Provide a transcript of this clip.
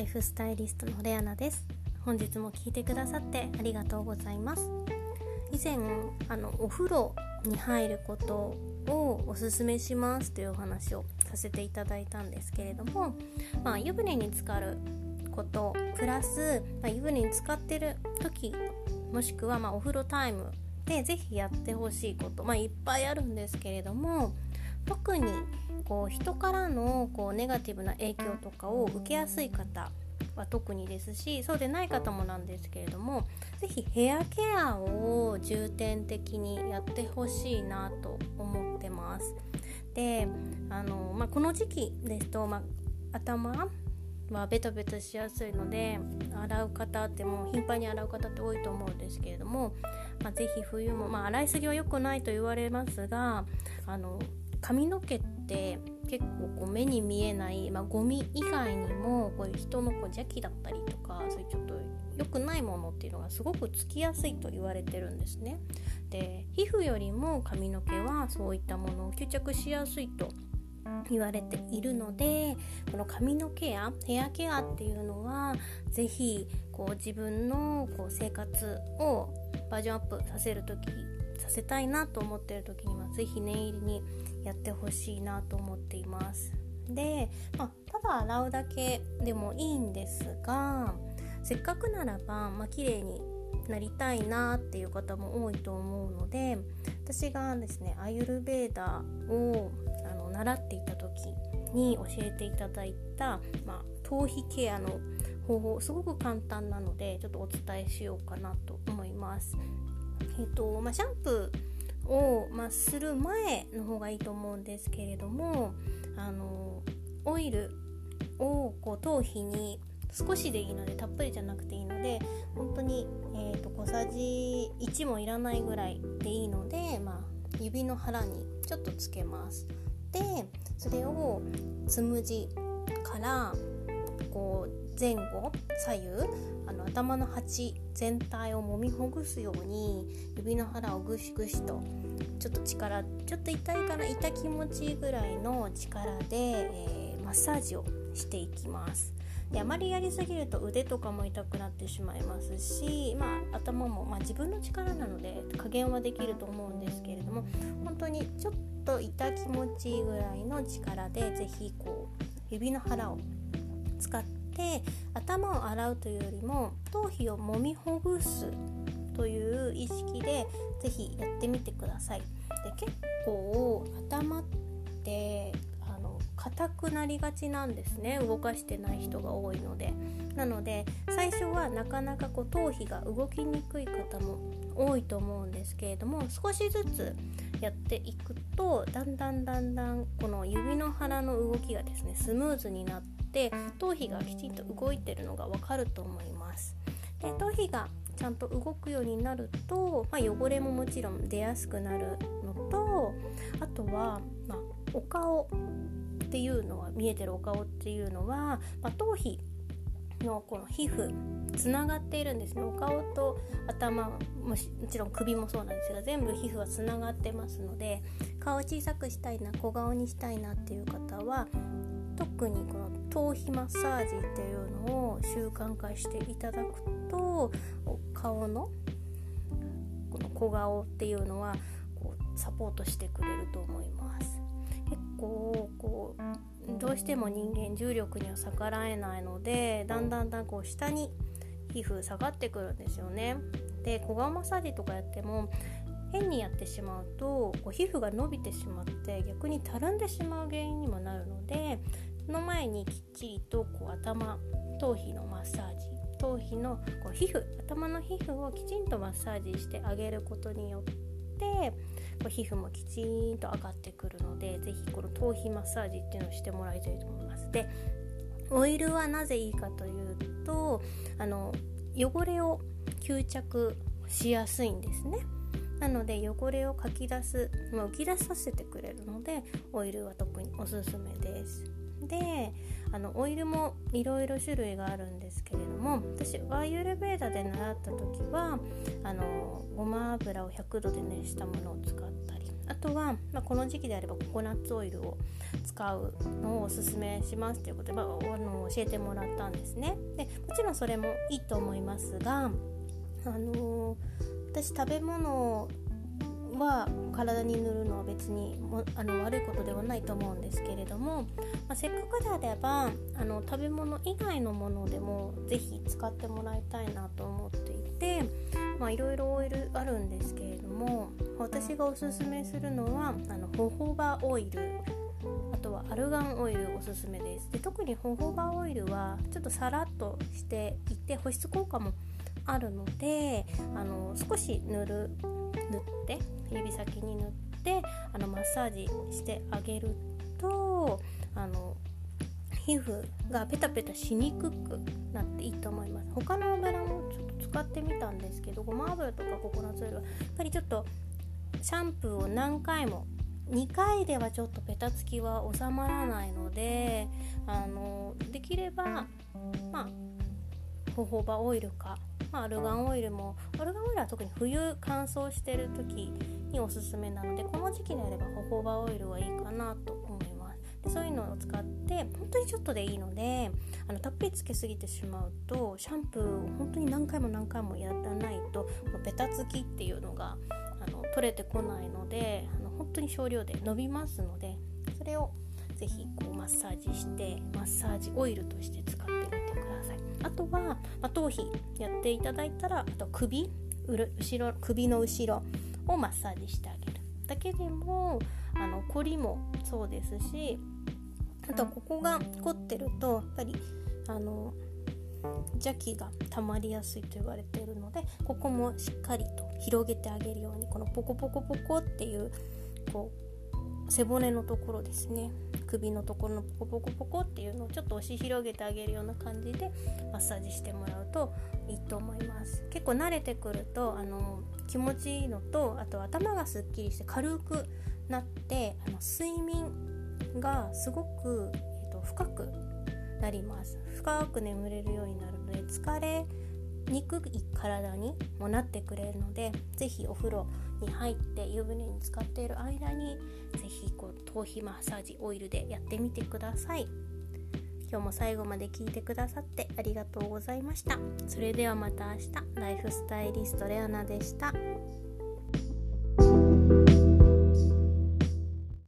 ライフスタイリストのレアナです。本日も聞いてくださってありがとうございます。以前あのお風呂に入ることをおすすめしますというお話をさせていただいたんですけれども、まあ、湯船に浸かることプラス、まあ、湯船に浸かってる時もしくはまお風呂タイムで是非やってほしいこと、まあ、いっぱいあるんですけれども特にこう人からのこうネガティブな影響とかを受けやすい方は特にですしそうでない方もなんですけれども是非ヘアケアを重点的にやってほしいなと思ってます。であの、まあ、この時期ですと、まあ、頭はベトベトしやすいので洗う方ってもう頻繁に洗う方って多いと思うんですけれども、まあ、ぜひ冬も、まあ、洗いすぎは良くないと言われますがあの髪の毛って結構こう目に見えない、まあ、ゴミ以外にもこういう人のこう邪気だったりとかそういうちょっと良くないものっていうのがすごくつきやすいと言われてるんですね。で皮膚よりも髪の毛はそういったものを吸着しやすいと言われているのでこの髪のケアヘアケアっていうのは是非こう自分のこう生活をバージョンアップさせる時せたいなと思ってる時には是非念入りにやってほしいなと思っていますで、まあ、ただ洗うだけでもいいんですがせっかくならば、まあ綺麗になりたいなっていう方も多いと思うので私がですねアユルベーダをあの習っていた時に教えていただいた、まあ、頭皮ケアの方法すごく簡単なのでちょっとお伝えしようかなと思います。えっ、とまあ、シャンプーを、まあ、する前の方がいいと思うんですけれどもあのオイルをこう頭皮に少しでいいのでたっぷりじゃなくていいので本当に、えーと、小さじ1もいらないぐらいでいいので、まあ、指の腹にちょっとつけます。でそれをつむじからこう前後左右あの頭の鉢全体を揉みほぐすように指の腹をぐしぐしとちょっと力ちょっと痛いかな痛気持ちいいぐらいの力で、えー、マッサージをしていきます。であまりやりすぎると腕とかも痛くなってしまいますし、まあ、頭も、まあ、自分の力なので加減はできると思うんですけれども本当にちょっと痛気持ちいいぐらいの力で是非こう指の腹を使ってで頭を洗うというよりも頭皮を揉みほぐすという意識で是非やってみてください。で結構頭ってあの硬くなりがちなんですね動かしてない人が多いのでなので最初はなかなかこう頭皮が動きにくい方も多いと思うんですけれども少しずつやっていくとだんだんだんだんこの指の腹の動きがですねスムーズになってって頭皮がきちんと動いてるのがわかると思います。で頭皮がちゃんと動くようになると、まあ、汚れももちろん出やすくなるのとあとは、まあ、お顔っていうのは見えてるお顔っていうのは、まあ、頭皮のこの皮膚つながっているんですね。お顔と頭ももちろん首もそうなんですが全部皮膚はつながってますので顔を小さくしたいな小顔にしたいなっていう方は特にこの頭皮マッサージっていうのを習慣化していただくと顔のこの小顔っていうのはこうサポートしてくれると思います。結構こうどうしても人間重力には逆らえないのでだんだんだんこう下に皮膚下がってくるんですよね。で小顔マッサージとかやっても変にやってしまうとこう皮膚が伸びてしまって逆にたるんでしまう原因にもなるのでその前にきっちりとこう頭頭皮のマッサージ頭皮のこう皮膚頭の皮膚をきちんとマッサージしてあげることによってこう皮膚もきちんと上がってくるので是非この頭皮マッサージっていうのをしてもらいたいと思います。でオイルはなぜいいかというとあの汚れを吸着しやすいんですね。なので汚れをかき出す、まあ、浮き出させてくれるのでオイルは特におすすめです。であのオイルもいろいろ種類があるんですけれども私ワイユルベーダで習った時はあのごま油を100度で熱したものを使ったりあとは、まあ、この時期であればココナッツオイルを使うのをおすすめしますということで、まあ、あの教えてもらったんですね。でもちろんそれもいいと思いますがあの私食べ物は体に塗るのは別にもあの悪いことではないと思うんですけれども、まあ、せっかくであればあの食べ物以外のものでも是非使ってもらいたいなと思っていていろいろオイルあるんですけれども私がおすすめするのはあのホホバオイルあとはアルガンオイルおすすめです。で特にホホバオイルはちょっとさらっとしていて保湿効果もあるのであの少し塗る塗って指先に塗ってあのマッサージしてあげるとあの皮膚がペタペタしにくくなっていいと思います。他の油もちょっと使ってみたんですけどごま油とかココナッツオイルはやっぱりちょっとシャンプーを何回も2回ではちょっとペタつきは収まらないのであのできればまあホホバオイルかまあ、アルガンオイルもアルガンオイルは特に冬乾燥してる時におすすめなのでこの時期であればホホバオイルはいいかなと思います。でそういうのを使って本当にちょっとでいいのであのたっぷりつけすぎてしまうとシャンプーを本当に何回も何回もやらないとベタつきっていうのがあの取れてこないのであの本当に少量で伸びますのでそれをぜひこうマッサージしてマッサージオイルとして使ってみてさい。あとは、まあ、頭皮やっていただいたらあと首後ろ首の後ろをマッサージしてあげる。だけでもあの凝りもそうですしあとここが凝ってるとやっぱりあの邪気が溜まりやすいと言われているのでここもしっかりと広げてあげるようにこのポコポコポコっていうこう背骨のところですね。首のところのポコポコポコっていうのをちょっと押し広げてあげるような感じでマッサージしてもらうといいと思います。結構慣れてくるとあの気持ちいいのとあと頭がすっきりして軽くなってあの睡眠がすごく、えーと、深くなります。深く眠れるようになるので疲れにくい体にもなってくれるので是非お風呂に入って湯船に浸かっている間に是非頭皮マッサージオイルでやってみてください。今日も最後まで聞いてくださってありがとうございました。それではまた明日。ライフスタイリストレアナでした。